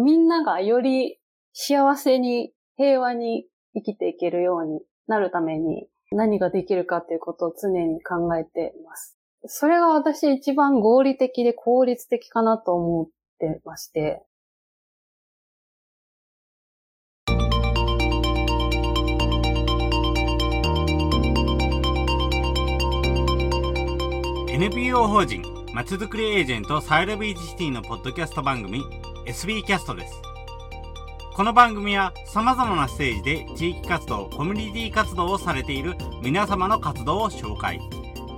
みんながより幸せに平和に生きていけるようになるために何ができるかっていうことを常に考えています。それが私一番合理的で効率的かなと思ってまして、NPO 法人まちづくりエージェントサイドビーチシティのポッドキャスト番組 SB キャストです。この番組は様々なステージで地域活動、コミュニティ活動をされている皆様の活動を紹介。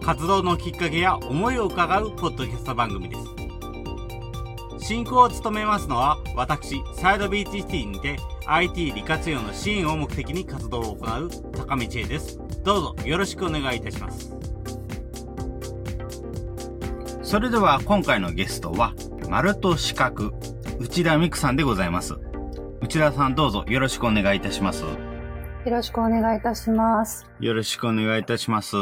活動のきっかけや思いを伺うポッドキャスト番組です。進行を務めますのは私、サイドビーチシティにて IT 利活用の支援を目的に活動を行う高道恵です。どうぞよろしくお願いいたします。それでは今回のゲストは、丸と四角、内田美久さんでございます。内田さんどうぞよろしくお願いいたします。よろしくお願いいたします。よろしくお願いいたします。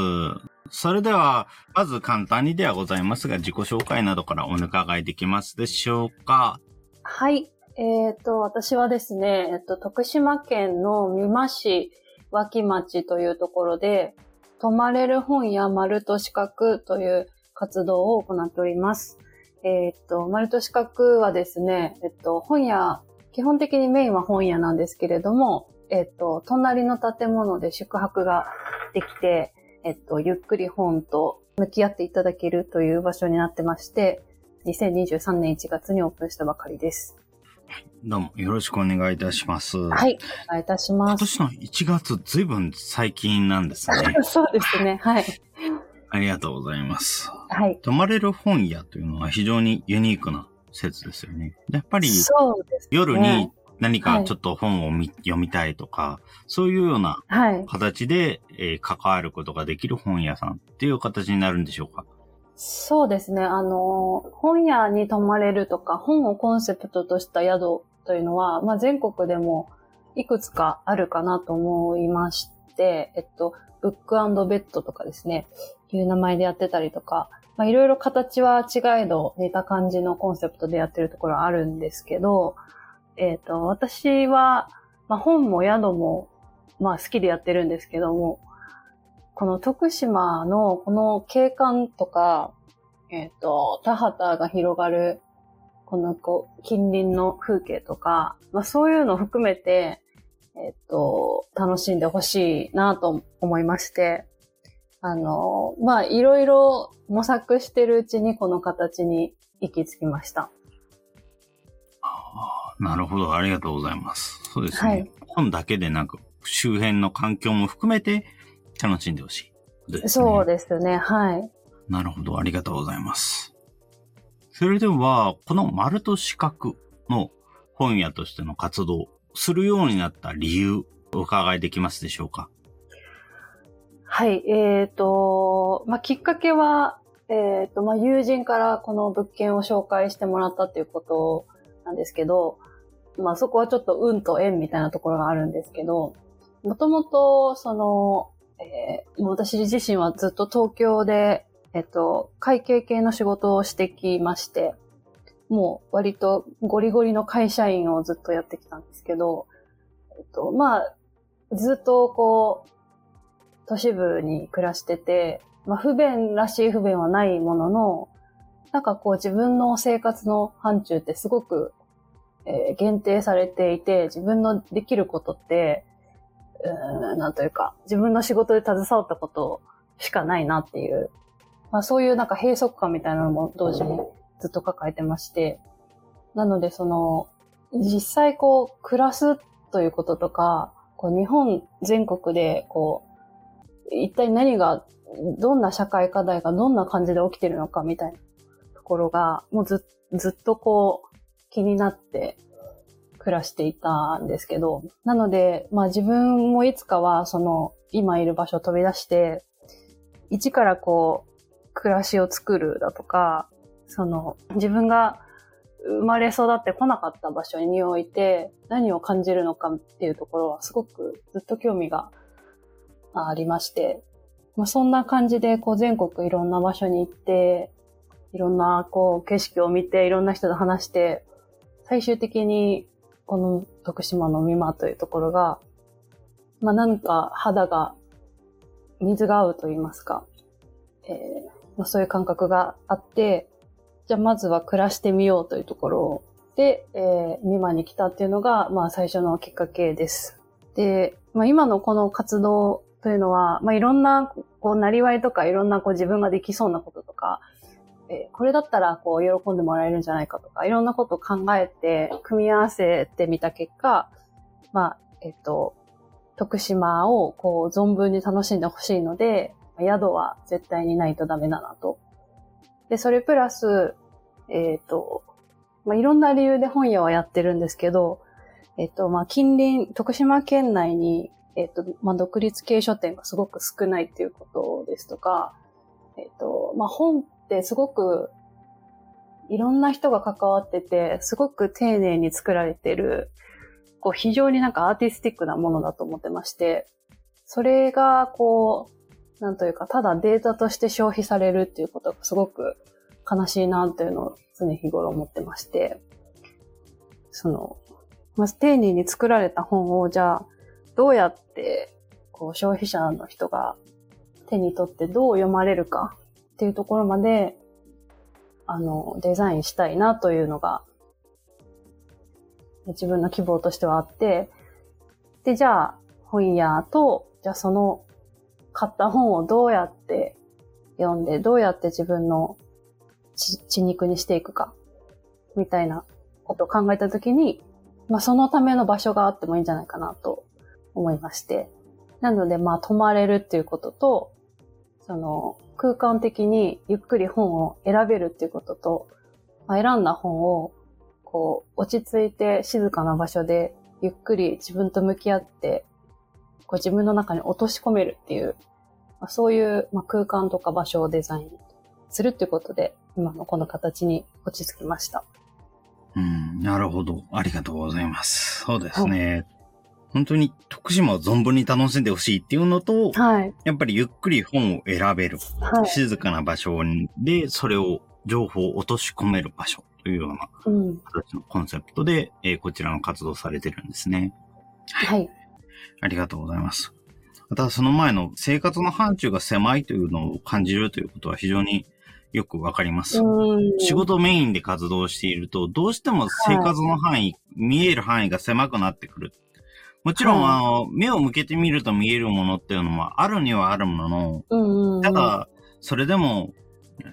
それでは、まず簡単にではございますが、自己紹介などからお伺いできますでしょうかはい。えっ、ー、と、私はですね、えっと、徳島県の美馬市脇町というところで、泊まれる本屋丸と四角という活動を行っております。えっ、と、丸と四角はですね、えっと、本屋、基本的にメインは本屋なんですけれども、えっと、隣の建物で宿泊ができて、えっと、ゆっくり本と向き合っていただけるという場所になってまして、2023年1月にオープンしたばかりです。どうもよろしくお願いいたします。はい、お願いいたします。今年の1月、ずいぶん最近なんですね。そうですね、はい。ありがとうございます。はい。泊まれる本屋というのは非常にユニークな施設ですよね。やっぱり、夜に何かちょっと本を、はい、読みたいとか、そういうような形で、はい、えー、関わることができる本屋さんっていう形になるんでしょうか？そうですね。あの、本屋に泊まれるとか、本をコンセプトとした宿というのは、まあ、全国でもいくつかあるかなと思いまして、えっと、ブックベッドとかですね、いう名前でやってたりとか、まあ、いろいろ形は違えど似た感じのコンセプトでやってるところあるんですけど、えっ、ー、と、私は、まあ、本も宿も、まあ、好きでやってるんですけども、この徳島のこの景観とか、えっ、ー、と、田畑が広がる、このこう近隣の風景とか、まあそういうのを含めて、えっ、ー、と、楽しんでほしいなと思いまして、あの、まあ、いろいろ模索してるうちにこの形に行き着きました。あなるほど。ありがとうございます。そうですね。はい、本だけでなく、周辺の環境も含めて楽しんでほしい、ね、そうですね。はい。なるほど。ありがとうございます。それでは、この丸と四角の本屋としての活動するようになった理由、お伺いできますでしょうか？はい、えっ、ー、と、まあ、きっかけは、えっ、ー、と、まあ、友人からこの物件を紹介してもらったっていうことなんですけど、まあ、そこはちょっと運と縁みたいなところがあるんですけど、もともと、その、えー、私自身はずっと東京で、えっと、会計系の仕事をしてきまして、もう割とゴリゴリの会社員をずっとやってきたんですけど、えっと、まあ、ずっとこう、都市部に暮らしてて、まあ不便らしい不便はないものの、なんかこう自分の生活の範疇ってすごく、えー、限定されていて、自分のできることって、うん、なんというか、自分の仕事で携わったことしかないなっていう、まあそういうなんか閉塞感みたいなのも同時にずっと抱えてまして、なのでその、実際こう暮らすということとか、こう日本全国でこう一体何が、どんな社会課題がどんな感じで起きてるのかみたいなところが、もうずずっとこう気になって暮らしていたんですけど、なので、まあ自分もいつかはその今いる場所を飛び出して、一からこう暮らしを作るだとか、その自分が生まれ育ってこなかった場所において何を感じるのかっていうところはすごくずっと興味がありまして、まあ、そんな感じでこう全国いろんな場所に行って、いろんなこう景色を見て、いろんな人と話して、最終的にこの徳島の美馬というところが、まあなんか肌が水が合うと言いますか、えーまあ、そういう感覚があって、じゃあまずは暮らしてみようというところで、えー、美馬に来たっていうのが、まあ最初のきっかけです。で、まあ今のこの活動というのは、まあいろんな、こう、なりわいとか、いろんなこう自分ができそうなこととか、え、これだったらこう喜んでもらえるんじゃないかとか、いろんなことを考えて、組み合わせてみた結果、まあ、えっ、と、徳島をこう存分に楽しんでほしいので、宿は絶対にないとダメだなと。で、それプラス、えっ、と、まあ、いろんな理由で本屋はやってるんですけど、えっ、と、まあ、近隣、徳島県内に、えっ、と、まあ、独立系書店がすごく少ないっていうことですとか、えっ、と、まあ、本ってすごくいろんな人が関わってて、すごく丁寧に作られてる、こう非常になんかアーティスティックなものだと思ってまして、それがこう、なんというか、ただデータとして消費されるっていうことがすごく悲しいなっていうのを常日頃思ってまして、その、まず丁寧に作られた本を、じゃあ、どうやって、こう、消費者の人が手に取ってどう読まれるかっていうところまで、あの、デザインしたいなというのが、自分の希望としてはあって、で、じゃあ、本屋と、じゃあその買った本をどうやって読んで、どうやって自分の血肉にしていくか、みたいなことを考えたときに、まあそのための場所があってもいいんじゃないかなと思いまして。なので、まあ泊まれるっていうことと、その、空間的にゆっくり本を選べるっていうことと、まあ、選んだ本を、こう、落ち着いて静かな場所で、ゆっくり自分と向き合って、こう自分の中に落とし込めるっていう、まあ、そういう、まあ、空間とか場所をデザインするっていうことで、今のこの形に落ち着きました。うん、なるほど。ありがとうございます。そうですね。本当に徳島を存分に楽しんでほしいっていうのと、はい、やっぱりゆっくり本を選べる、はい、静かな場所でそれを情報を落とし込める場所というような形のコンセプトで、うん、えー、こちらの活動されてるんですね。はい。ありがとうございます。またその前の生活の範疇が狭いというのを感じるということは非常によくわかります。仕事メインで活動していると、どうしても生活の範囲、はい、見える範囲が狭くなってくるもちろん、はい、あの、目を向けてみると見えるものっていうのもあるにはあるものの、ただ、それでも、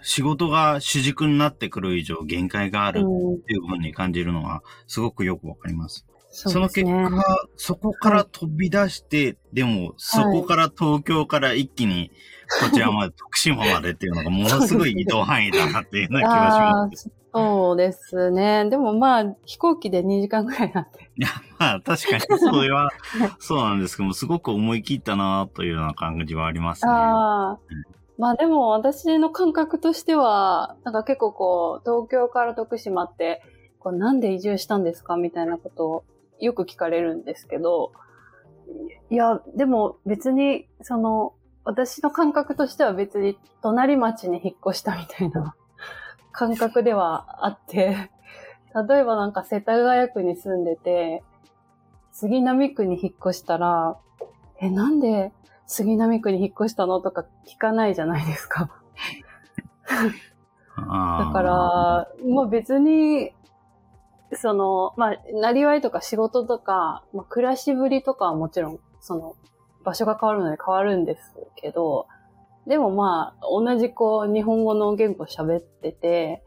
仕事が主軸になってくる以上限界があるっていうふうに感じるのはすごくよくわかります。そその結果、そこから飛び出して、はい、でも、そこから東京から一気に、こちらまで、徳島までっていうのがものすごい移動範囲だなっていうような気がします。そうですね。でもまあ、飛行機で2時間ぐらいなんで。いや、まあ確かにそれは、そうなんですけども、すごく思い切ったなというような感じはありますね。まあでも私の感覚としては、なんか結構こう、東京から徳島って、こうなんで移住したんですかみたいなことをよく聞かれるんですけど、いや、でも別に、その、私の感覚としては別に隣町に引っ越したみたいな 感覚ではあって、例えばなんか世田谷区に住んでて、杉並区に引っ越したら、え、なんで杉並区に引っ越したのとか聞かないじゃないですか。だから、まあ別に、その、まあ、なりわいとか仕事とか、まあ、暮らしぶりとかはもちろん、その、場所が変わるので変わるんですけど、でもまあ、同じこう、日本語の言語喋ってて、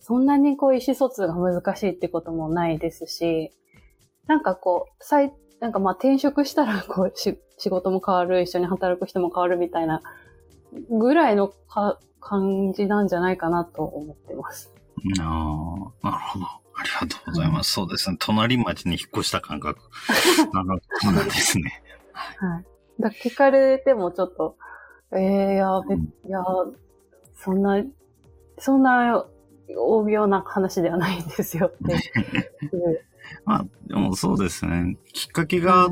そんなにこう、意思疎通が難しいってこともないですし、なんかこう、再、なんかまあ転職したらこう、仕事も変わる、一緒に働く人も変わるみたいな、ぐらいのか感じなんじゃないかなと思ってます。ああ、なるほど。ありがとうございます。そうですね。隣町に引っ越した感覚。なるほどですね。はい。だ聞かれてもちょっと、ええー、やべ、いや、そんな、そんな大病な話ではないんですよって。まあ、でもそうですね。きっかけが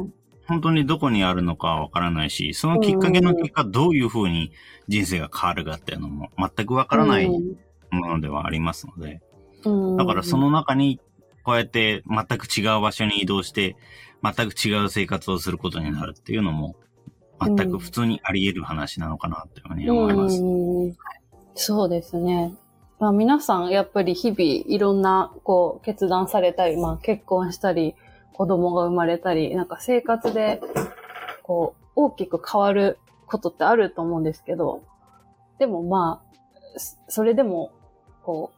本当にどこにあるのかわからないし、そのきっかけの結果どういうふうに人生が変わるかっていうのも全くわからないものではありますので。だからその中に、こうやって全く違う場所に移動して、全く違う生活をすることになるっていうのも、全く普通にあり得る話なのかなというふうに思います。うんそうですね。まあ皆さんやっぱり日々いろんなこう決断されたり、まあ結婚したり、子供が生まれたり、なんか生活でこう大きく変わることってあると思うんですけど、でもまあ、そそれでもこう、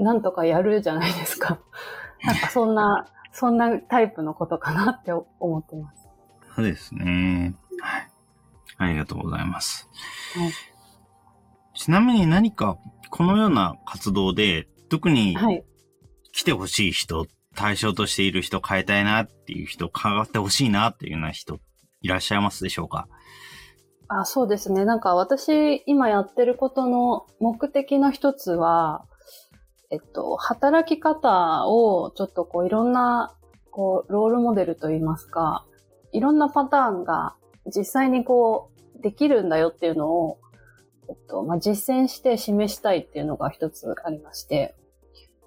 なんとかやるじゃないですか。なんかそんな、そんなタイプのことかなって思ってます。そうですね。はい。ありがとうございます。はいちなみに何か、このような活動で、特にはい。来てほしい人、対象としている人、変えたいなっていう人、関わってほしいなっていうような人、いらっしゃいますでしょうか？あ、そうですね。なんか私、今やってることの目的の一つは、えっと、働き方をちょっとこういろんな、こう、ロールモデルといいますか、いろんなパターンが実際にこう、できるんだよっていうのを、えっと、まあ、実践して示したいっていうのが一つありまして、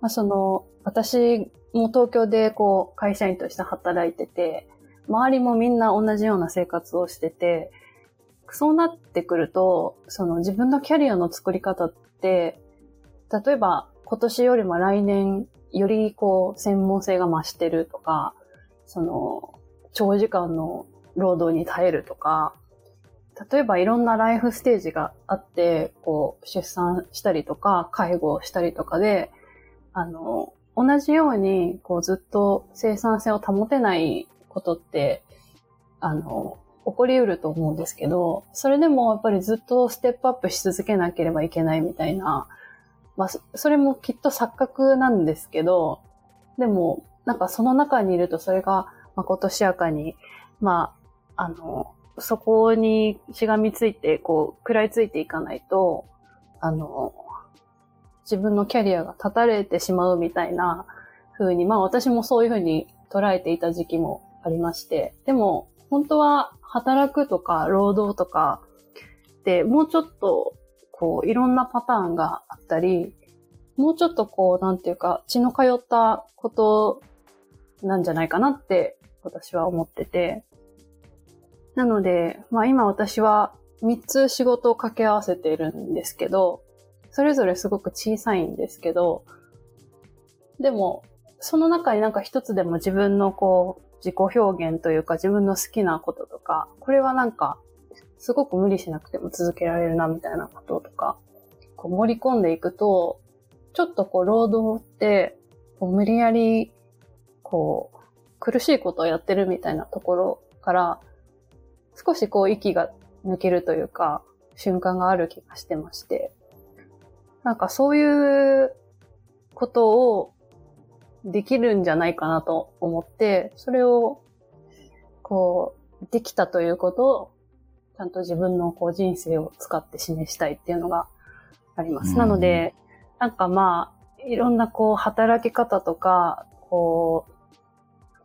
まあ、その、私も東京でこう、会社員として働いてて、周りもみんな同じような生活をしてて、そうなってくると、その自分のキャリアの作り方って、例えば今年よりも来年よりこう専門性が増してるとか、その長時間の労働に耐えるとか、例えばいろんなライフステージがあって、こう出産したりとか、介護したりとかで、あの、同じようにこうずっと生産性を保てないことって、あの、起こりうると思うんですけど、それでもやっぱりずっとステップアップし続けなければいけないみたいな、まあ、それもきっと錯覚なんですけど、でも、なんかその中にいるとそれがまことしやかに、まあ、あの、そこにしがみついて、こう、食らいついていかないと、あの、自分のキャリアが断たれてしまうみたいな風に、まあ私もそういう風に捉えていた時期もありまして、でも、本当は働くとか労働とかってもうちょっとこういろんなパターンがあったり、もうちょっとこうなんていうか血の通ったことなんじゃないかなって私は思ってて。なので、まあ今私は3つ仕事を掛け合わせているんですけど、それぞれすごく小さいんですけど、でもその中になんか一つでも自分のこう自己表現というか自分の好きなこととか、これはなんか、すごく無理しなくても続けられるなみたいなこととか、こう盛り込んでいくと、ちょっとこう労働って、こう無理やり、こう、苦しいことをやってるみたいなところから、少しこう息が抜けるというか、瞬間がある気がしてまして、なんかそういうことをできるんじゃないかなと思って、それを、こう、できたということを、ちゃんと自分のこう人生を使って示したいっていうのがあります。うんなので、なんかまあ、いろんなこう働き方とか、こう、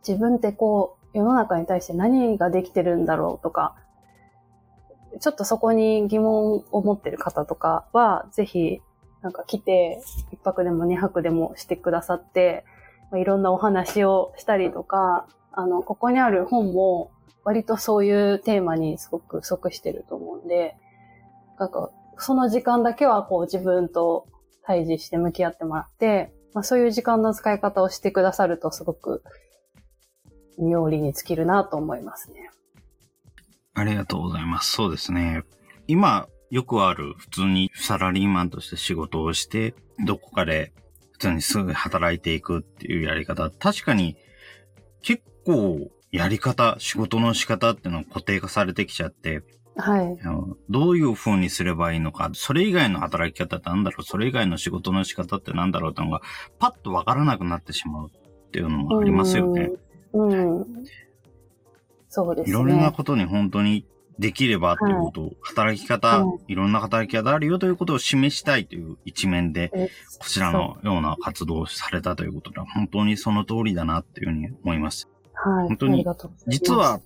自分ってこう、世の中に対して何ができてるんだろうとか、ちょっとそこに疑問を持ってる方とかは、ぜひ、なんか来て、一泊でも二泊でもしてくださって、まあいろんなお話をしたりとか、あの、ここにある本も、割とそういうテーマにすごく即してると思うんで、なんか、その時間だけはこう自分と対峙して向き合ってもらって、まあそういう時間の使い方をしてくださるとすごく、妙利に尽きるなと思いますね。ありがとうございます。そうですね。今、よくある普通にサラリーマンとして仕事をして、どこかで普通にすぐ働いていくっていうやり方、確かに結構やり方、仕事の仕方っていうのは固定化されてきちゃって、はい。どういう風にすればいいのか、それ以外の働き方ってなんだろう、それ以外の仕事の仕方ってなんだろうっていうのが、パッとわからなくなってしまうっていうのもありますよね。うん。うん。そうですね。いろんなことに本当にできればっていうことを、働き方、うんいろんな働き方あるよということを示したいという一面で、えこちらのような活動をされたということで、本当にその通りだなっていうふうに思います。はい。本当に実は、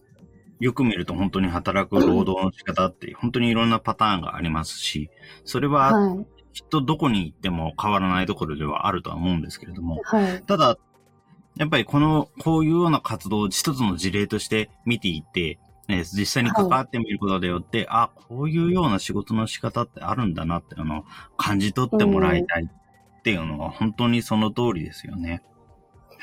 よく見ると本当に働く労働の仕方って、本当にいろんなパターンがありますし、それははい。きっとどこに行っても変わらないところではあるとは思うんですけれども、はい。ただ、やっぱりこの、こういうような活動を一つの事例として見ていって、ね、実際に関わってみることでよって、あ、こういうような仕事の仕方ってあるんだなっていうのを感じ取ってもらいたいっていうのは本当にその通りですよね。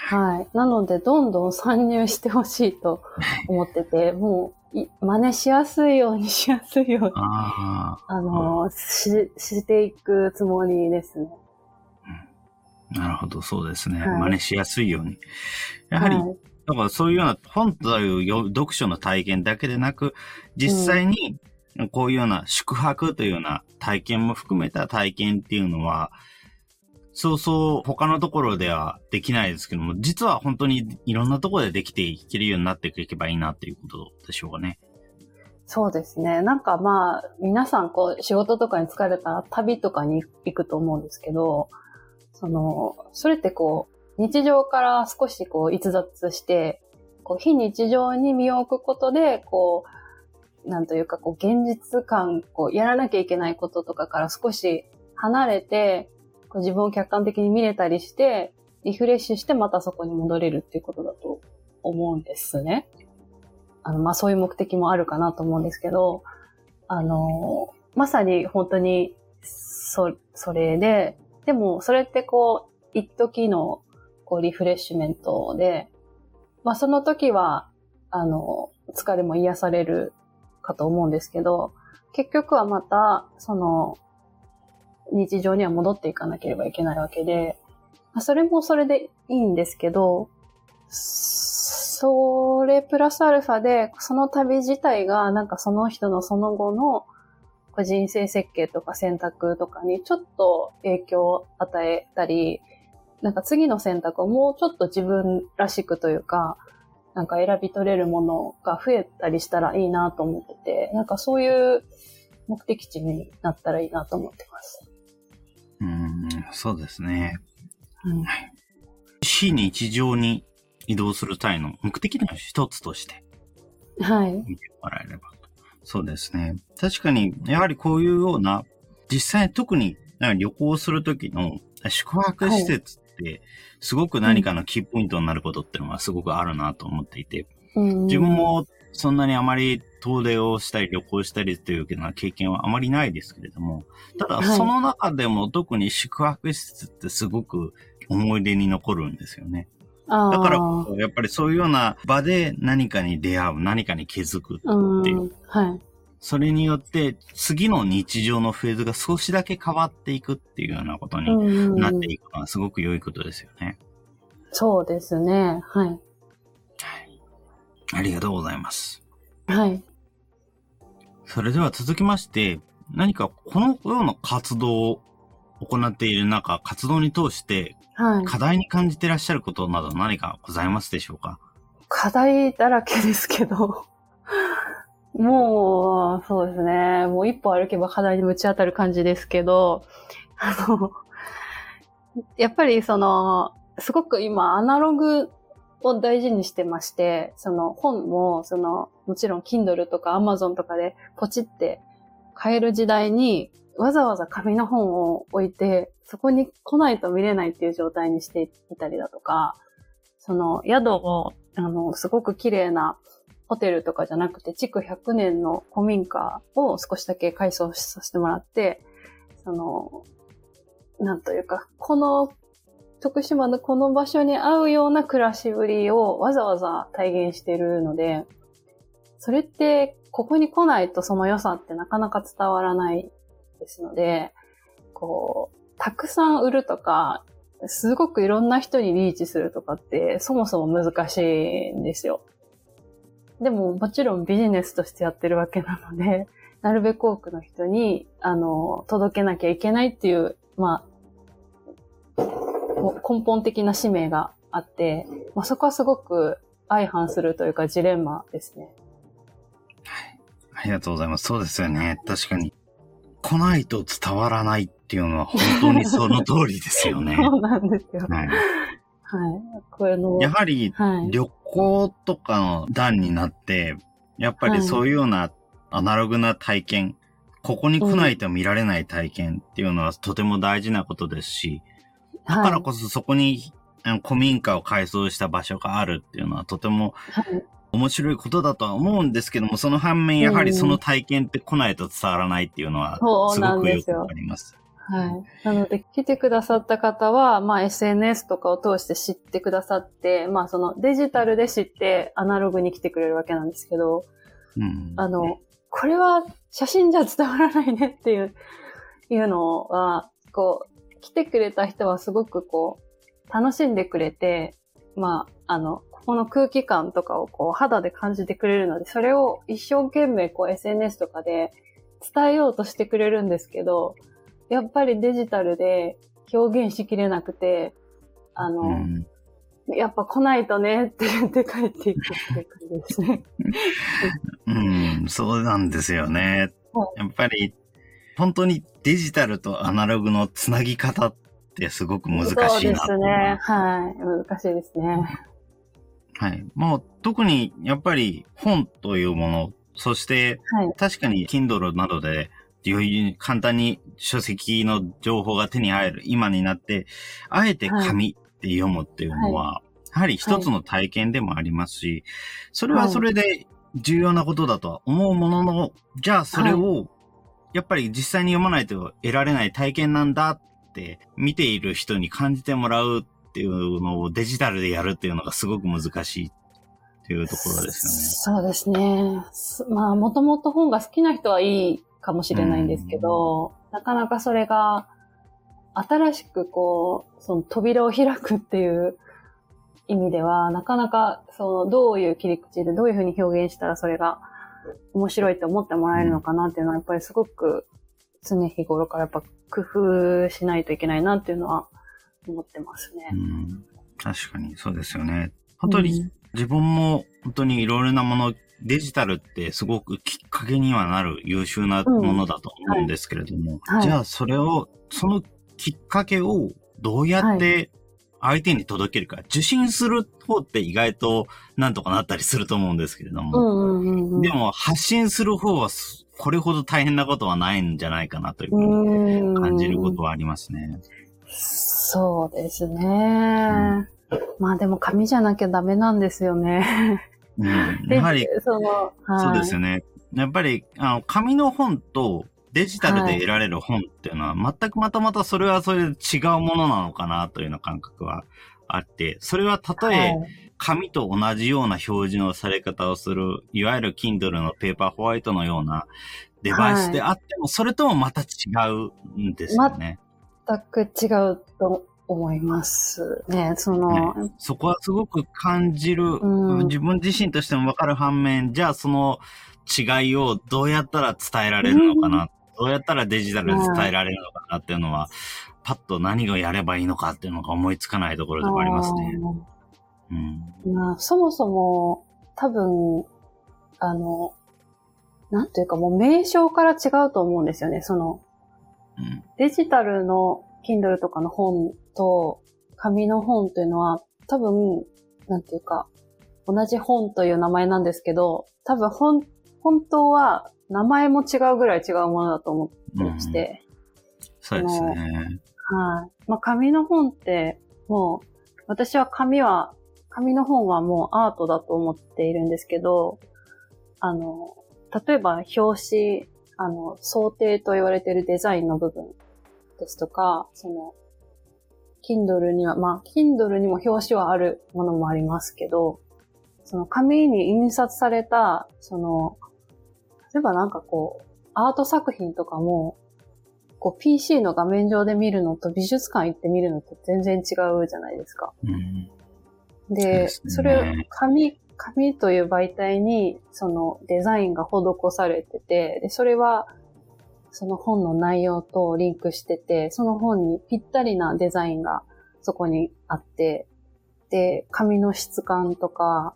はい。なので、どんどん参入してほしいと思ってて、もうい、真似しやすいようにしやすいように、ああの、し、していくつもりですね。あ、なるほど、そうですね。はい真似しやすいように。やはり、はいだからそういうような本というよ読書の体験だけでなく、実際にこういうような宿泊というような体験も含めた体験っていうのは、そうそう他のところではできないですけども、実は本当にいろんなところでできていけるようになっていけばいいなっていうことでしょうかね。そうですね。なんかまあ、皆さんこう、仕事とかに疲れたら旅とかに行くと思うんですけど、その、それってこう、日常から少しこう、逸脱して、こう、非日常に身を置くことで、こう、なんというかこう、現実感、こう、やらなきゃいけないこととかから少し離れて、自分を客観的に見れたりして、リフレッシュしてまたそこに戻れるっていうことだと思うんですね。あの、まあ、そういう目的もあるかなと思うんですけど、あの、まさに本当に、そ、それで、でも、それってこう、一時の、こう、リフレッシュメントで、まあ、その時は、あの、疲れも癒されるかと思うんですけど、結局はまた、その、日常には戻っていかなければいけないわけで、それもそれでいいんですけど、それプラスアルファで、その旅自体が、なんかその人のその後の人生設計とか選択とかにちょっと影響を与えたり、なんか次の選択をもうちょっと自分らしくというか、なんか選び取れるものが増えたりしたらいいなと思ってて、なんかそういう目的地になったらいいなと思ってます。うん、そうですね。うん非日常に移動する際の目的の一つとしてはい。見てもらえればと。そうですね。確かに、やはりこういうような、実際特になんか旅行するときの宿泊施設って、すごく何かのキーポイントになることっていうのはすごくあるなと思っていて、うん自分、もそんなにあまり遠出をしたり旅行したりというような経験はあまりないですけれども、ただはいその中でも特に宿泊施設ってすごく思い出に残るんですよね。だだからやっぱりそういうような場で何かに出会う、何かに気づく。うんっていうはい。それによって次の日常のフェーズが少しだけ変わっていくっていうようなことにうんなっていくのはすごく良いことですよね。そうですね。はい。はい。ありがとうございます。はい。それでは続きまして、何かこのような活動を行っている中、活動に通してはい。課題に感じていらっしゃることなど何かございますでしょうか？課題だらけですけど、もう、そうですね。もう一歩歩けば課題にぶち当たる感じですけど、あの、やっぱりその、すごく今アナログを大事にしてまして、その本も、その、もちろん Kindle とか Amazon とかでポチって買える時代に、わざわざ紙の本を置いて、そこに来ないと見れないっていう状態にしていたりだとか、その宿を、あの、すごく綺麗なホテルとかじゃなくて、築100年の古民家を少しだけ改装させてもらって、その、なんというか、この、徳島のこの場所に合うような暮らしぶりをわざわざ体現してるので、それって、ここに来ないとその良さってなかなか伝わらないですので、こう、たくさん売るとか、すごくいろんな人にリーチするとかって、そもそも難しいんですよ。でも、もちろんビジネスとしてやってるわけなので、なるべく多くの人に、あの、届けなきゃいけないっていう、まあ、根本的な使命があって、まあ、そこはすごく相反するというかジレンマですね。ありがとうございます。そうですよね。確かに。来ないと伝わらないっていうのは本当にその通りですよね。そうなんですよ。はい、はい。これの、やはりはい。旅行とかの段になって、やっぱりそういうようなアナログな体験、ここに来ないと見られない体験っていうのはとても大事なことですし、だからこそそこにあの古民家を改装した場所があるっていうのはとてもはい。面白いことだとは思うんですけども、その反面やはりその体験って来ないと伝わらないっていうのはすごくよくなんですよわかります。はい。なので、来てくださった方は、まあ SNS とかを通して知ってくださって、まあそのデジタルで知ってアナログに来てくれるわけなんですけど、うん。あの、これは写真じゃ伝わらないねっていう、いうのは、こう、来てくれた人はすごくこう、楽しんでくれて、まあ、あの、ここの空気感とかをこう肌で感じてくれるので、それを一生懸命こう SNS とかで伝えようとしてくれるんですけど、やっぱりデジタルで表現しきれなくて、あの、うんやっぱ来ないとねって言って帰っていくっていう感じですね。うん、そうなんですよねは。やっぱり、本当にデジタルとアナログのつなぎ方ってすごく難しいなそうですね。はい。難しいですね。はい。もう特にやっぱり本というもの、そしてはい。確かに Kindle などで簡単に書籍の情報が手に入る今になって、あえて紙って読むっていうのは、やはり一つの体験でもありますし、それはそれで重要なことだとは思うものの、じゃあそれを、やっぱり実際に読まないと得られない体験なんだって見ている人に感じてもらうっていうのをデジタルでやるっていうのがすごく難しいっていうところですそうですね。すまあ、もともと本が好きな人はいいかもしれないんですけど、なかなかそれが、新しくこう、その扉を開くっていう意味では、なかなか、その、どういう切り口でどういうふうに表現したらそれが面白いと思ってもらえるのかなっていうのは、やっぱりすごく常日頃からやっぱ工夫しないといけないなっていうのは思ってますね。うん、確かにそうですよね。本当に自分も本当にいろいろなもの、デジタルってすごくきっかけにはなる優秀なものだと思うんですけれども、はいじゃあそれを、そのきっかけをどうやって相手に届けるか、受信する方って意外となんとかなったりすると思うんですけれども、うんうんうんうん。でも発信する方はすこれほど大変なことはないんじゃないかなというふうにうん感じることはありますね。そうですね。まあでも紙じゃなきゃダメなんですよね。うん、でやはり その、はい、そうですよね。やっぱり、あの、紙の本とデジタルで得られる本っていうのは、全くまたまたそれはそれで違うものなのかなというような感覚はあって、それはたとえ紙と同じような表示のされ方をする、いわゆる Kindle のペーパーホワイトのようなデバイスであっても、それともまた違うんですよね。全く違うと思いますね。その、そこはすごく感じる、うん。自分自身としてもわかる反面、じゃあその違いをどうやったら伝えられるのかな、どうやったらデジタルで伝えられるのかなっていうのは、パッと何をやればいいのかっていうのが思いつかないところでもありますね。うん。まあ、そもそも、多分、あの、なんていうかもう名称から違うと思うんですよね。その、うん。デジタルの Kindle とかの本と紙の本というのは多分、なんていうか、同じ本という名前なんですけど、多分本、本当は名前も違うぐらい違うものだと思ってまして、そうですね。はい。まあ紙の本ってもう、私は紙は、紙の本はもうアートだと思っているんですけど、あの、例えば表紙、あの、想定と言われているデザインの部分ですとか、その、Kindle には、まあ、Kindle にも表紙はあるものもありますけど、その紙に印刷された、その、例えばなんかこう、アート作品とかも、こう PC の画面上で見るのと美術館行って見るのと全然違うじゃないですか。うん。で、ですねそれ、紙、紙という媒体に、そのデザインが施されてて、で、それは、その本の内容とリンクしてて、その本にぴったりなデザインがそこにあって、で、紙の質感とか、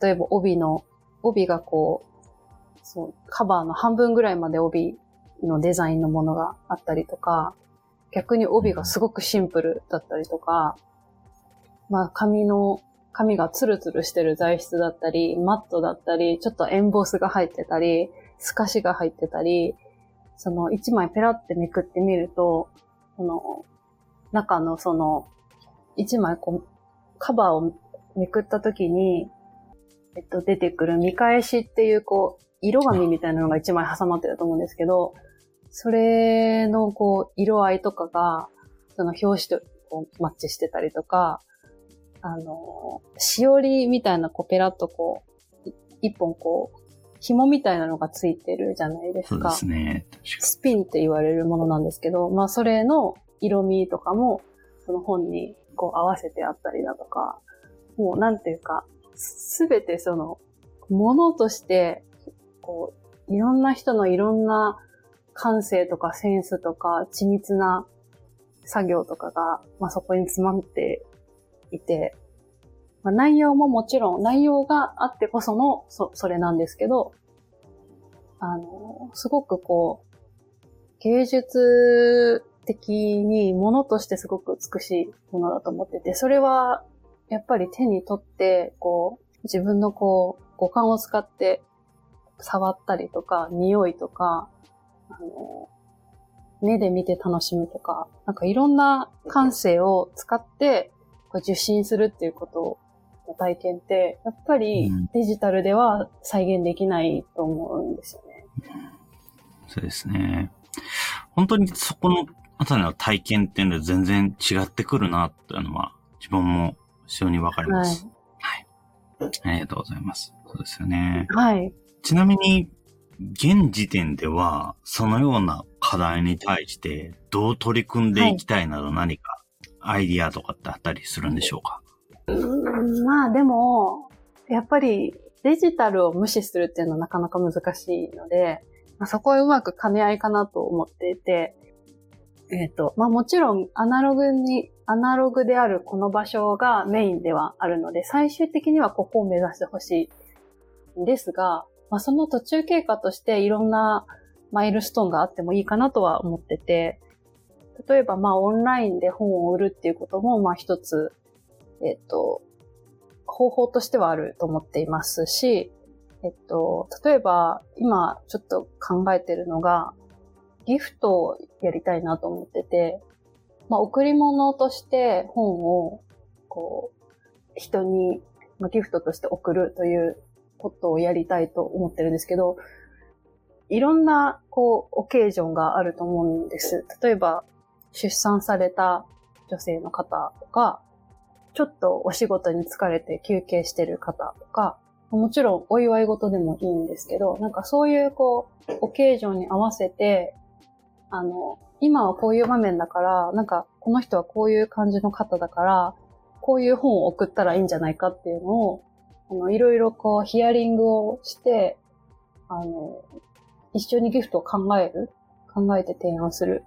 例えば帯の、帯がこう、そう、カバーの半分ぐらいまで帯のデザインのものがあったりとか、逆に帯がすごくシンプルだったりとか、まあ紙の、紙がツルツルしてる材質だったり、マットだったり、ちょっとエンボスが入ってたり、透かしが入ってたり、その一枚ペラってめくってみると、その中のその一枚こうカバーをめくった時に、えっと、出てくる見返しっていう、こう、色紙みたいなのが一枚挟まってると思うんですけど、それの、こう、色合いとかが、その表紙とこうマッチしてたりとか、あの、しおりみたいな、こう、ペラッとこう、一本こう、紐みたいなのがついてるじゃないですか。そうですね。スピンって言われるものなんですけど、まあそれの色味とかも、その本にこう合わせてあったりだとか、もうなんていうか、すべてその、ものとして、こう、いろんな人のいろんな感性とかセンスとか緻密な作業とかが、まあそこに詰まっていて、まあ、内容ももちろん、内容があってこその、そ、それなんですけど、あの、すごくこう、芸術的にものとしてすごく美しいものだと思ってて、それは、やっぱり手に取って、こう、自分のこう、五感を使って触ったりとか、匂いとか、あの、目で見て楽しむとか、なんかいろんな感性を使って受信するっていうことの体験って、やっぱりデジタルでは再現できないと思うんですよね。うん、そうですね。本当にそこのあたりの体験っていうのは全然違ってくるなっていうのは自分も非常にわかります、はい。はい。ありがとうございます。そうですよね。はい。ちなみに、現時点では、そのような課題に対してどう取り組んでいきたいなど何かアイディアとかってあったりするんでしょうか、うんまあでも、やっぱりデジタルを無視するっていうのはなかなか難しいので、まあ、そこはうまく兼ね合いかなと思っていて、えっ、ー、と、まあもちろんアナログに、アナログであるこの場所がメインではあるので、最終的にはここを目指してほしいんですが、まあその途中経過としていろんなマイルストーンがあってもいいかなとは思ってて、例えばまあオンラインで本を売るっていうこともまあ一つえっと、方法としてはあると思っていますし、えっと、例えば今ちょっと考えてるのが、ギフトをやりたいなと思ってて、まあ、贈り物として本を、こう、人に、ギフトとして送るということをやりたいと思ってるんですけど、いろんな、こう、オケージョンがあると思うんです。例えば、出産された女性の方とか、ちょっとお仕事に疲れて休憩してる方とか、もちろんお祝い事でもいいんですけど、なんかそういうこう、オケージョンに合わせて、あの、今はこういう場面だから、なんかこの人はこういう感じの方だから、こういう本を送ったらいいんじゃないかっていうのを、あの、いろいろこう、ヒアリングをして、あの、一緒にギフトを考える考えて提案する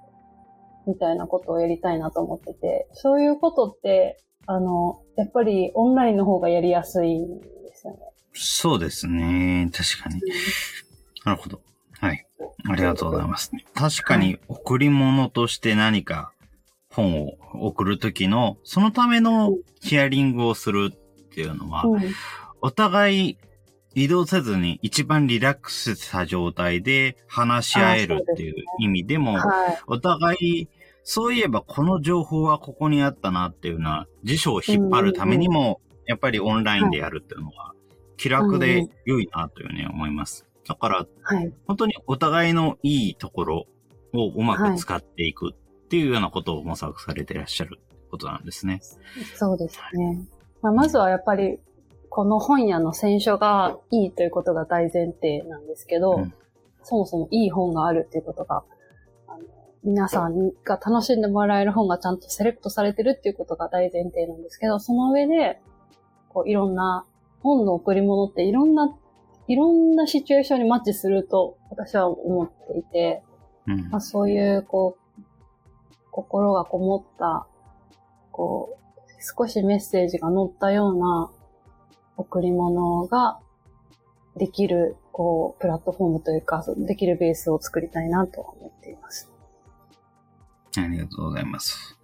みたいなことをやりたいなと思ってて、そういうことって、あの、やっぱりオンラインの方がやりやすいんですよね。そうですね。確かに。なるほど。はい。ありがとうございます。確かに贈り物として何か本を送るときの、そのためのヒアリングをするっていうのは、うん、お互い移動せずに一番リラックスした状態で話し合えるっていう意味でも、でねはい、お互いそういえばこの情報はここにあったなっていうのは、辞書を引っ張るためにも、やっぱりオンラインでやるっていうのは、気楽で良いなというふうに思います。だから、本当にお互いのいいところをうまく使っていくっていうようなことを模索されていらっしゃることなんですね。そうですね。まあ、まずはやっぱり、この本屋の選書がいいということが大前提なんですけど、うん、そもそもいい本があるっていうことが皆さんが楽しんでもらえる本がちゃんとセレクトされてるっていうことが大前提なんですけど、その上で、こういろんな本の贈り物っていろんな、いろんなシチュエーションにマッチすると私は思っていて、うん、まあ、そういう、こう、心がこもった、こう、少しメッセージが載ったような贈り物ができる、こう、プラットフォームというか、できるベースを作りたいなと思っています。ありがとうございます。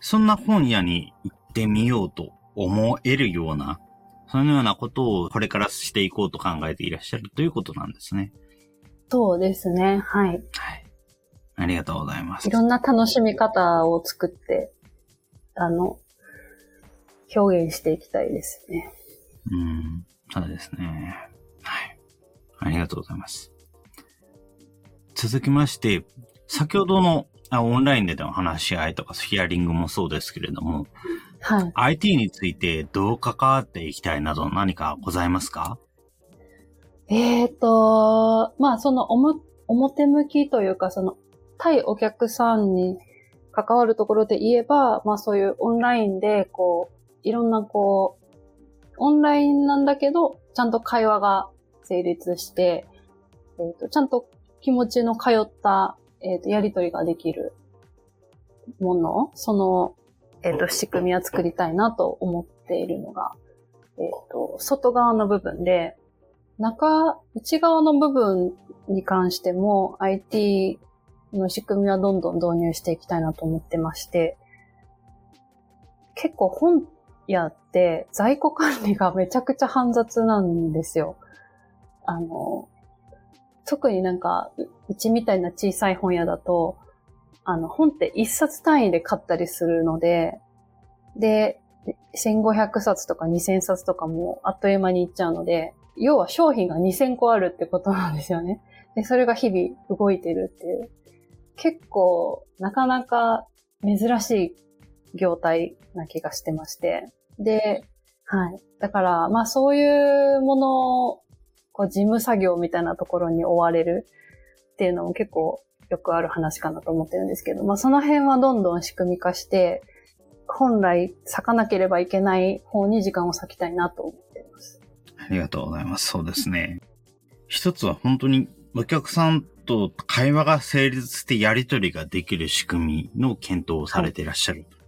そんな本屋に行ってみようと思えるような、そのようなことをこれからしていこうと考えていらっしゃるということなんですね。そうですね。はい。はい。ありがとうございます。いろんな楽しみ方を作って、あの、表現していきたいですね。うん、そうですね。はい。ありがとうございます。続きまして、先ほどのあオンラインでの話し合いとかヒアリングもそうですけれども、はい。IT についてどう関わっていきたいなど何かございますか？えっ、ー、と、まあその表向きというか、その対お客さんに関わるところで言えば、まあそういうオンラインで、こう、いろんなこう、オンラインなんだけど、ちゃんと会話が成立して、えっ、ー、と、ちゃんと気持ちの通った、えっ、ー、と、やりとりができるもの、その、えっ、ー、と、仕組みは作りたいなと思っているのが、えっ、と、外側の部分で、中、内側の部分に関しても IT の仕組みはどんどん導入していきたいなと思ってまして、結構本屋って在庫管理がめちゃくちゃ煩雑なんですよ。あの、特になんか、うちみたいな小さい本屋だと、あの、本って一冊単位で買ったりするので、で、1500冊とか2000冊とかもあっという間にいっちゃうので、要は商品が2000個あるってことなんですよね。で、それが日々動いてるっていう。結構、なかなか珍しい業態な気がしてまして。で、はい。だから、まあそういうものを、こう事務作業みたいなところに追われるっていうのも結構よくある話かなと思ってるんですけど、まあその辺はどんどん仕組み化して、本来咲かなければいけない方に時間を割きたいなと思っています。ありがとうございます。そうですね。一つは本当にお客さんと会話が成立してやり取りができる仕組みの検討をされていらっしゃる。はい。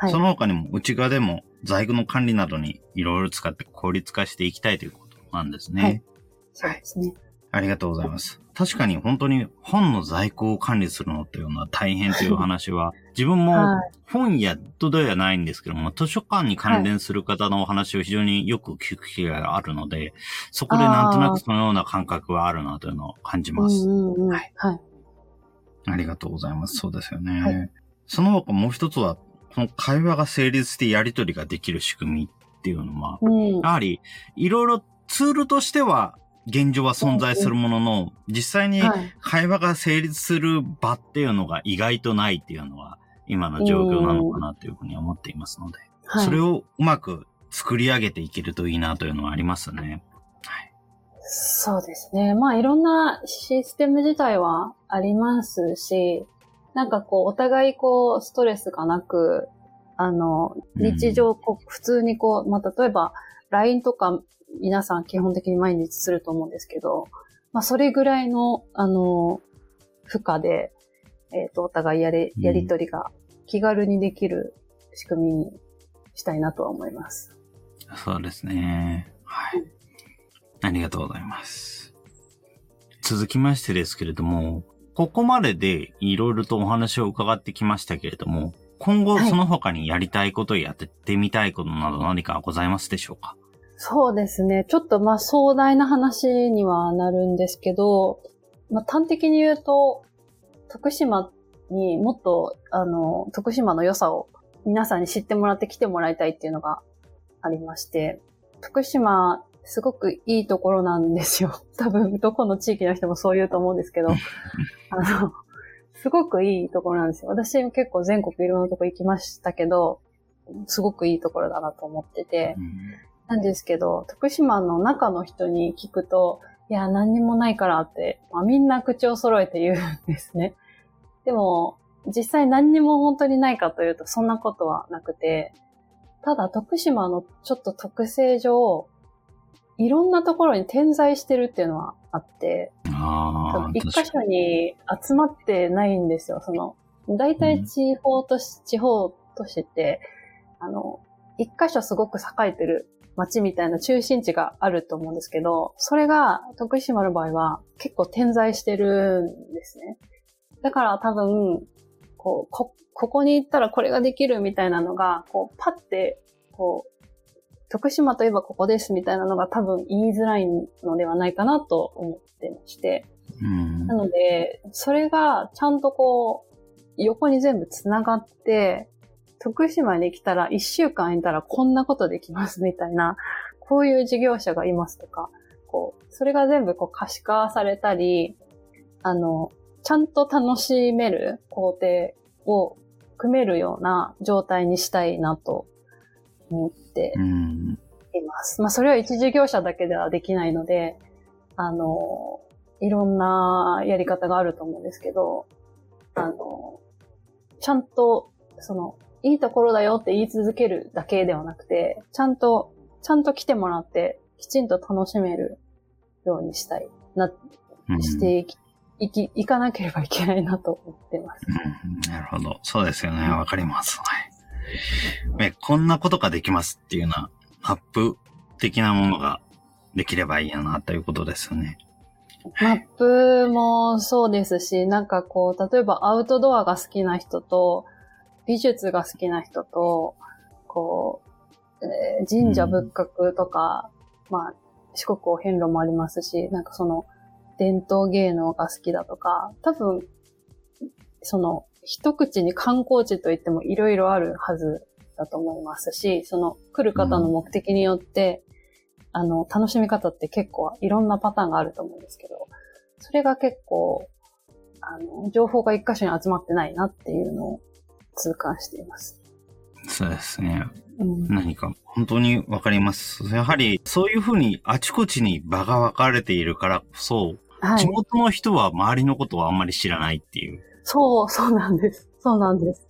はい、その他にも内側でも在庫の管理などにいろいろ使って効率化していきたいということなんですね。はい。そうですね。ありがとうございます。確かに本当に本の在庫を管理するのっていうのは大変という話は、自分も本屋とではないんですけども、図書館に関連する方のお話を非常によく聞く機会があるので、そこでなんとなくそのような感覚はあるなというのを感じます。はい。はい。ありがとうございます。そうですよね。はい、その他もう一つは、この会話が成立してやり取りができる仕組みっていうのは、うん、やはり、いろいろツールとしては現状は存在するものの、実際に会話が成立する場っていうのが意外とないっていうのは、今の状況なのかなというふうに思っていますので、それをうまく作り上げていけるといいなというのはありますね。はい。そうですね。まあいろんなシステム自体はありますし、なんかこう、お互いこう、ストレスがなく、あの、日常、こう、普通にこう、まあ例えば、LINE とか皆さん基本的に毎日すると思うんですけど、まあ、それぐらいの、あの、負荷で、えっ、ー、と、お互いやり、やりとりが気軽にできる仕組みにしたいなとは思います。そうですね。はい。ありがとうございます。続きましてですけれども、ここまででいろいろとお話を伺ってきましたけれども、今後その他にやりたいことやってみたいことなど何かございますでしょうか？そうですね。ちょっとまあ壮大な話にはなるんですけど、まあ端的に言うと、徳島にもっと、あの、徳島の良さを皆さんに知ってもらって来てもらいたいっていうのがありまして、徳島、すごくいいところなんですよ。多分、どこの地域の人もそう言うと思うんですけど、あの、すごくいいところなんですよ。私も結構全国いろんなとこ行きましたけど、すごくいいところだなと思ってて、うんなんですけど、徳島の中の人に聞くと、いや、何にもないからって、まあ、みんな口を揃えて言うんですね。でも、実際何にも本当にないかというと、そんなことはなくて、ただ徳島のちょっと特性上、いろんなところに点在してるっていうのはあって、一箇所に集まってないんですよ。その、大体地方都市、うん、地方都市って、あの、一箇所すごく栄えてる街みたいな中心地があると思うんですけど、それが徳島の場合は結構点在してるんですね。だから多分、こう、こ、ここに行ったらこれができるみたいなのが、こう、パッて、こう、徳島といえばここですみたいなのが多分言いづらいのではないかなと思ってまして。なので、それがちゃんとこう、横に全部繋がって、徳島に来たら一週間いたらこんなことできますみたいな、こういう事業者がいますとか、こう、それが全部こう可視化されたり、あの、ちゃんと楽しめる工程を組めるような状態にしたいなと思ってうん。います。まあ、それは一事業者だけではできないので、あの、いろんなやり方があると思うんですけど、あの、ちゃんと、その、いいところだよって言い続けるだけではなくて、ちゃんと、ちゃんと来てもらって、きちんと楽しめるようにしたい、な、うんしていき、いき、いかなければいけないなと思ってます。うんなるほど。そうですよね。わかります。はい。えこんなことができますっていうような、マップ的なものができればいいよな、ということですよね。マップもそうですし、なんかこう、例えばアウトドアが好きな人と、美術が好きな人と、こう、えー神社仏閣とか、まあ、四国お遍路もありますし、なんかその、伝統芸能が好きだとか、多分、その、一口に観光地といってもいろいろあるはずだと思いますし、その、来る方の目的によって、あの、楽しみ方って結構いろんなパターンがあると思うんですけど、それが結構、あの、情報が一箇所に集まってないなっていうのを痛感しています。そうですね。うん、何か本当にわかります。やはりそういうふうにあちこちに場が分かれているからこそ、はい。地元の人は周りのことはあんまり知らないっていう。そう、そうなんです。そうなんです。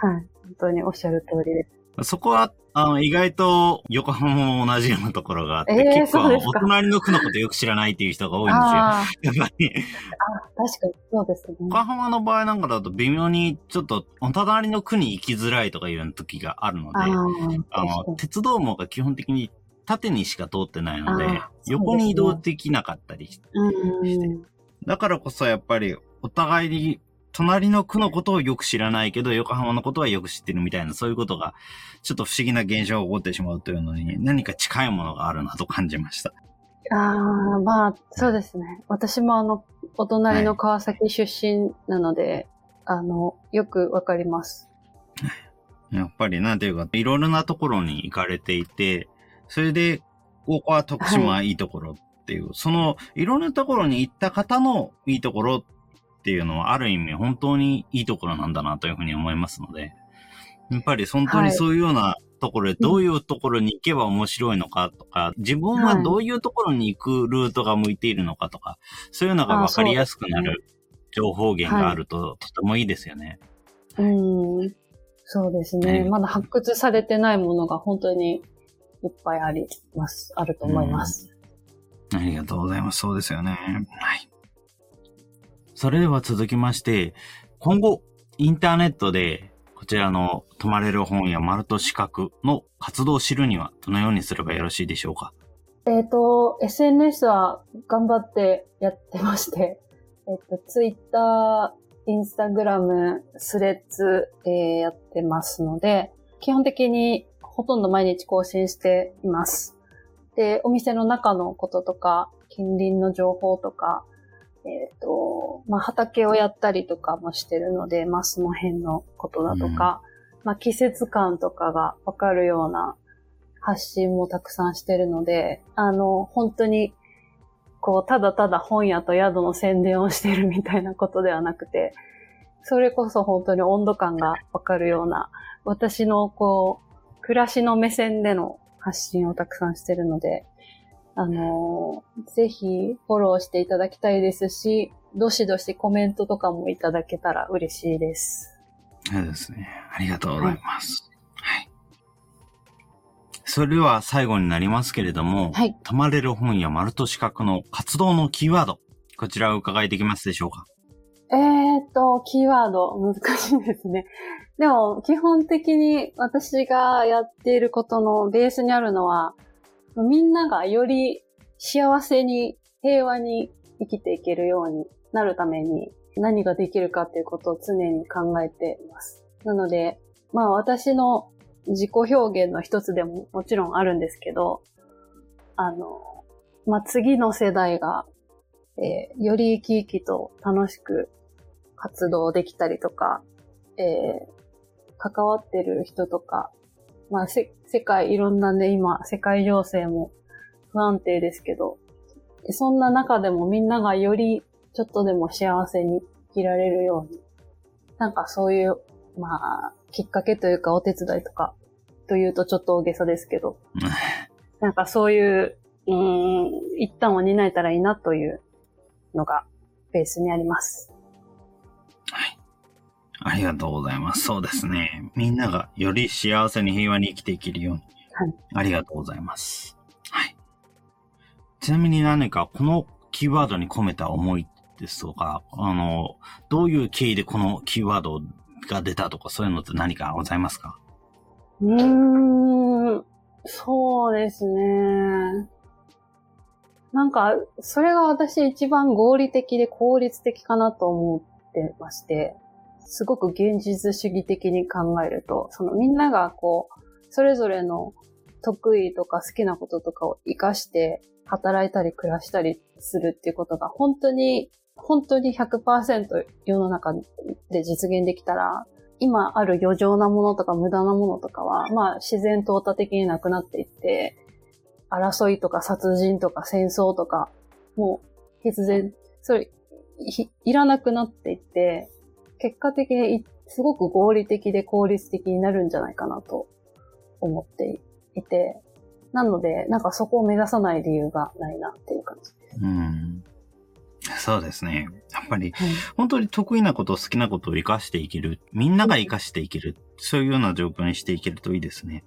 はい。本当におっしゃる通りです。そこは、あの、意外と横浜も同じようなところがあって、えー結構お隣の区のことよく知らないっていう人が多いんですよ。あ やっぱり、あ、確かにそうですね。横浜の場合なんかだと微妙にちょっとお隣の区に行きづらいとかいう時があるので、あの、鉄道網が基本的に縦にしか通ってないので、ですね横に移動できなかったりして。だからこそやっぱりお互いに隣の区のことをよく知らないけど、横浜のことはよく知ってるみたいな、そういうことが、ちょっと不思議な現象が起こってしまうというのに、何か近いものがあるなと感じました。ああ、まあ、そうですね。私もあの、お隣の川崎出身なので、あの、よくわかります。やっぱりなんていうか、いろいろなところに行かれていて、それで、ここは徳島いいところっていう、その、いろんなところに行った方のいいところっていうのは、ある意味本当にいいところなんだなというふうに思いますので、やっぱり本当にそういうようなところで、どういうところに行けば面白いのかとか、自分はどういうところに行くルートが向いているのかとか、そういうのが分かりやすくなる情報源があると、とてもいいですよね。うん。そうですね。うんまだ発掘されてないものが本当にいっぱいあります。あると思います。ありがとうございます。そうですよね。はい。それでは続きまして、今後、インターネットで、こちらの泊まれる本や丸と資格の活動を知るには、どのようにすればよろしいでしょうか？えっ、と、SNS は頑張ってやってまして、えっ、と、Twitter、Instagram、スレッズ、えーやってますので、基本的にほとんど毎日更新しています。で、お店の中のこととか、近隣の情報とか、えっ、と、まあ、畑をやったりとかもしてるので、まあ、その辺のことだとか、まあ、季節感とかがわかるような発信もたくさんしてるので、あの、本当に、こう、ただただ本屋と宿の宣伝をしてるみたいなことではなくて、それこそ本当に温度感がわかるような、私のこう、暮らしの目線での発信をたくさんしてるので、あのぜひフォローしていただきたいですし、どしどしコメントとかもいただけたら嬉しいです。そうですね。ありがとうございます。はい。それでは最後になりますけれども、はい。泊まれる本や丸と資格の活動のキーワード、こちらを伺いできますでしょうか？えーっと、キーワード、難しいですね。でも、基本的に私がやっていることのベースにあるのは、みんながより幸せに、平和に生きていけるようになるために、何ができるかっていうことを常に考えています。なので、まあ私の自己表現の一つでももちろんあるんですけど、あの、まあ次の世代がえーより生き生きと楽しく活動できたりとか、えー関わってる人とか、まあ、せ、世界いろんなね、今、世界情勢も不安定ですけど、そんな中でもみんながよりちょっとでも幸せに生きられるように、なんかそういう、まあ、きっかけというかお手伝いとか、というとちょっと大げさですけど、なんかそういう、うん、一旦を担えたらいいなというのがベースにあります。はい。ありがとうございます。そうですね。みんながより幸せに平和に生きていけるように。はい。ありがとうございます。はい。ちなみに何かこのキーワードに込めた思いですとか、あの、どういう経緯でこのキーワードが出たとかそういうのって何かございますか？うーん、そうですね。なんか、それが私一番合理的で効率的かなと思ってまして、すごく現実主義的に考えると、そのみんながこう、それぞれの得意とか好きなこととかを活かして働いたり暮らしたりするっていうことが本当に、本当に100%世の中で実現できたら、今ある余剰なものとか無駄なものとかは、まあ自然淘汰的になくなっていって、争いとか殺人とか戦争とか、もう必然、それ、いいらなくなっていって、結果的にすごく合理的で効率的になるんじゃないかなと思っていて、なので、なんかそこを目指さない理由がないなっていう感じです。うん。そうですね。やっぱり、本当に得意なこと、好きなことを活かしていける。みんなが活かしていける。そういうような状況にしていけるといいですね。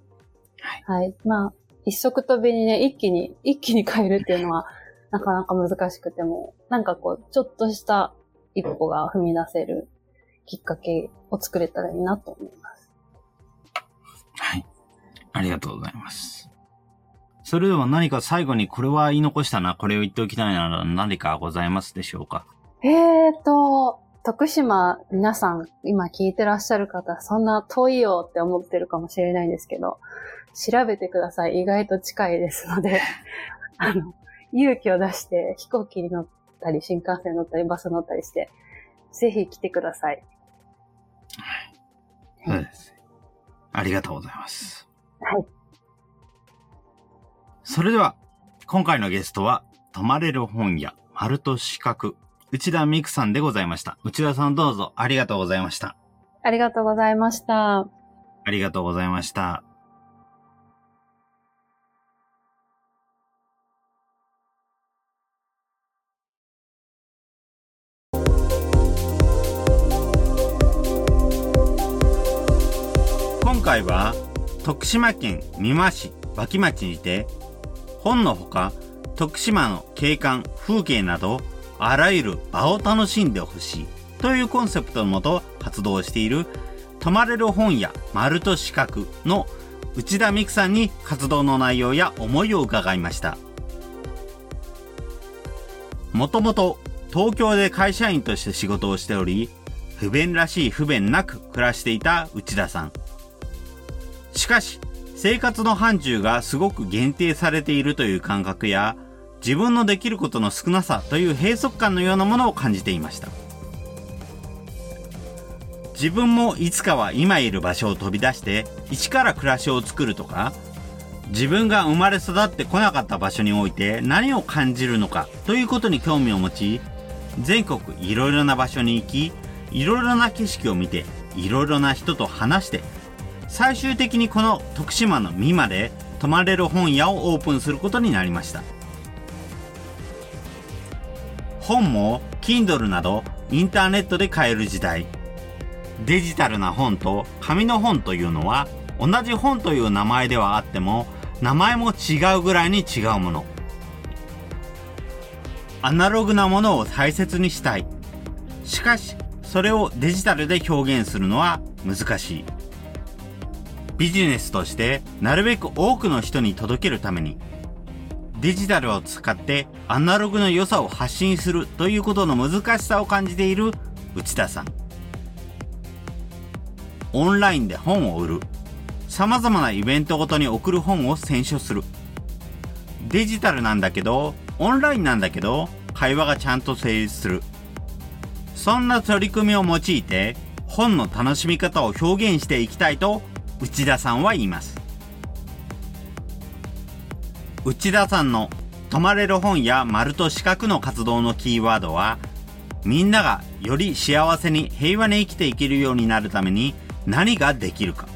はい。はい。まあ、一足飛びにね、一気に、一気に変えるっていうのは、なかなか難しくても、なんかこう、ちょっとした一歩が踏み出せるきっかけを作れたらいいなと思います。はい。ありがとうございます。それでは何か最後にこれは言い残したな、これを言っておきたいなら何かございますでしょうか？えーと、徳島、皆さん、今聞いてらっしゃる方、そんな遠いよって思ってるかもしれないんですけど、調べてください。意外と近いですので、あの、勇気を出して飛行機に乗ったり、新幹線乗ったり、バス乗ったりして、ぜひ来てください。はい。そうです。ありがとうございます。はい。それでは、今回のゲストは、泊まれる本屋、丸と四角、内田美久さんでございました。内田さんどうぞありがとうございました。ありがとうございました。ありがとうございました。今回は徳島県美馬市脇町にて本のほか徳島の景観風景などあらゆる場を楽しんでほしいというコンセプトのもと活動している泊まれる本屋丸と四角の内田美久さんに活動の内容や思いを伺いました。もともと東京で会社員として仕事をしており不便らしい不便なく暮らしていた内田さん。しかし生活の範疇がすごく限定されているという感覚や自分のできることの少なさという閉塞感のようなものを感じていました。自分もいつかは今いる場所を飛び出して一から暮らしを作るとか自分が生まれ育ってこなかった場所において何を感じるのかということに興味を持ち全国いろいろな場所に行きいろいろな景色を見ていろいろな人と話して最終的にこの徳島の美まで泊まれる本屋をオープンすることになりました本も Kindle などインターネットで買える時代。デジタルな本と紙の本というのは同じ本という名前ではあっても名前も違うぐらいに違うもの。アナログなものを大切にしたい。しかし、それをデジタルで表現するのは難しい。ビジネスとしてなるべく多くの人に届けるためにデジタルを使ってアナログの良さを発信するということの難しさを感じている内田さん。オンラインで本を売る。様々なイベントごとに送る本を選書する。デジタルなんだけど、オンラインなんだけど、会話がちゃんと成立する。そんな取り組みを用いて、本の楽しみ方を表現していきたいと内田さんは言います。内田さんの泊まれる本や丸と四角の活動のキーワードは、みんながより幸せに平和に生きていけるようになるために何ができるか。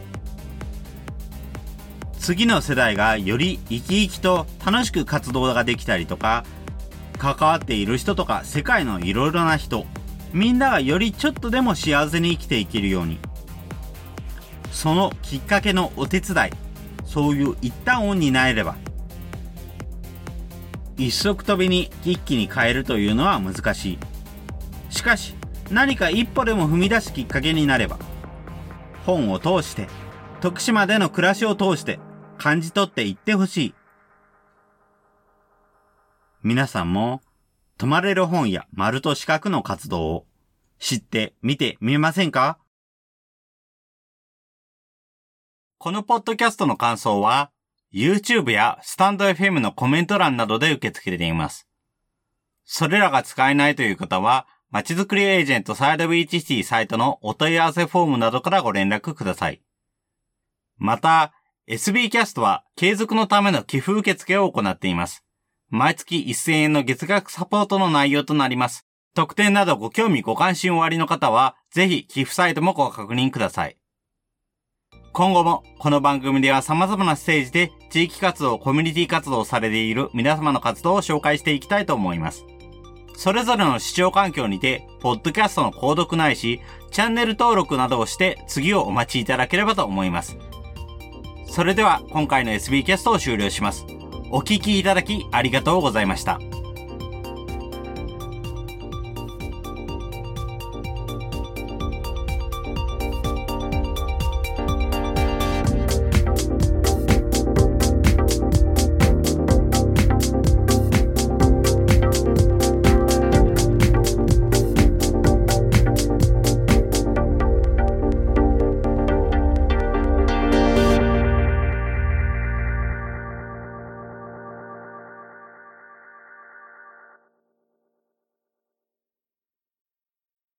次の世代がより生き生きと楽しく活動ができたりとか、関わっている人とか世界のいろいろな人、みんながよりちょっとでも幸せに生きていけるように。そのきっかけのお手伝い、そういう一端を担えれば、一足飛びに一気に変えるというのは難しい。しかし、何か一歩でも踏み出すきっかけになれば、本を通して、徳島での暮らしを通して感じ取っていってほしい。皆さんも、泊まれる本や丸と四角の活動を知ってみてみませんか？このポッドキャストの感想は、YouTube やスタンド FM のコメント欄などで受け付けています。それらが使えないという方は、まちづくりエージェントサイドビーチシティサイトのお問い合わせフォームなどからご連絡ください。また、SB キャストは継続のための寄付受付を行っています。毎月1000円の月額サポートの内容となります。特典などご興味ご関心おありの方は、ぜひ寄付サイトもご確認ください。今後もこの番組では様々なステージで地域活動、コミュニティ活動をされている皆様の活動を紹介していきたいと思います。それぞれの視聴環境にて、ポッドキャストの購読ないし、チャンネル登録などをして次をお待ちいただければと思います。それでは今回の SB キャストを終了します。お聴きいただきありがとうございました。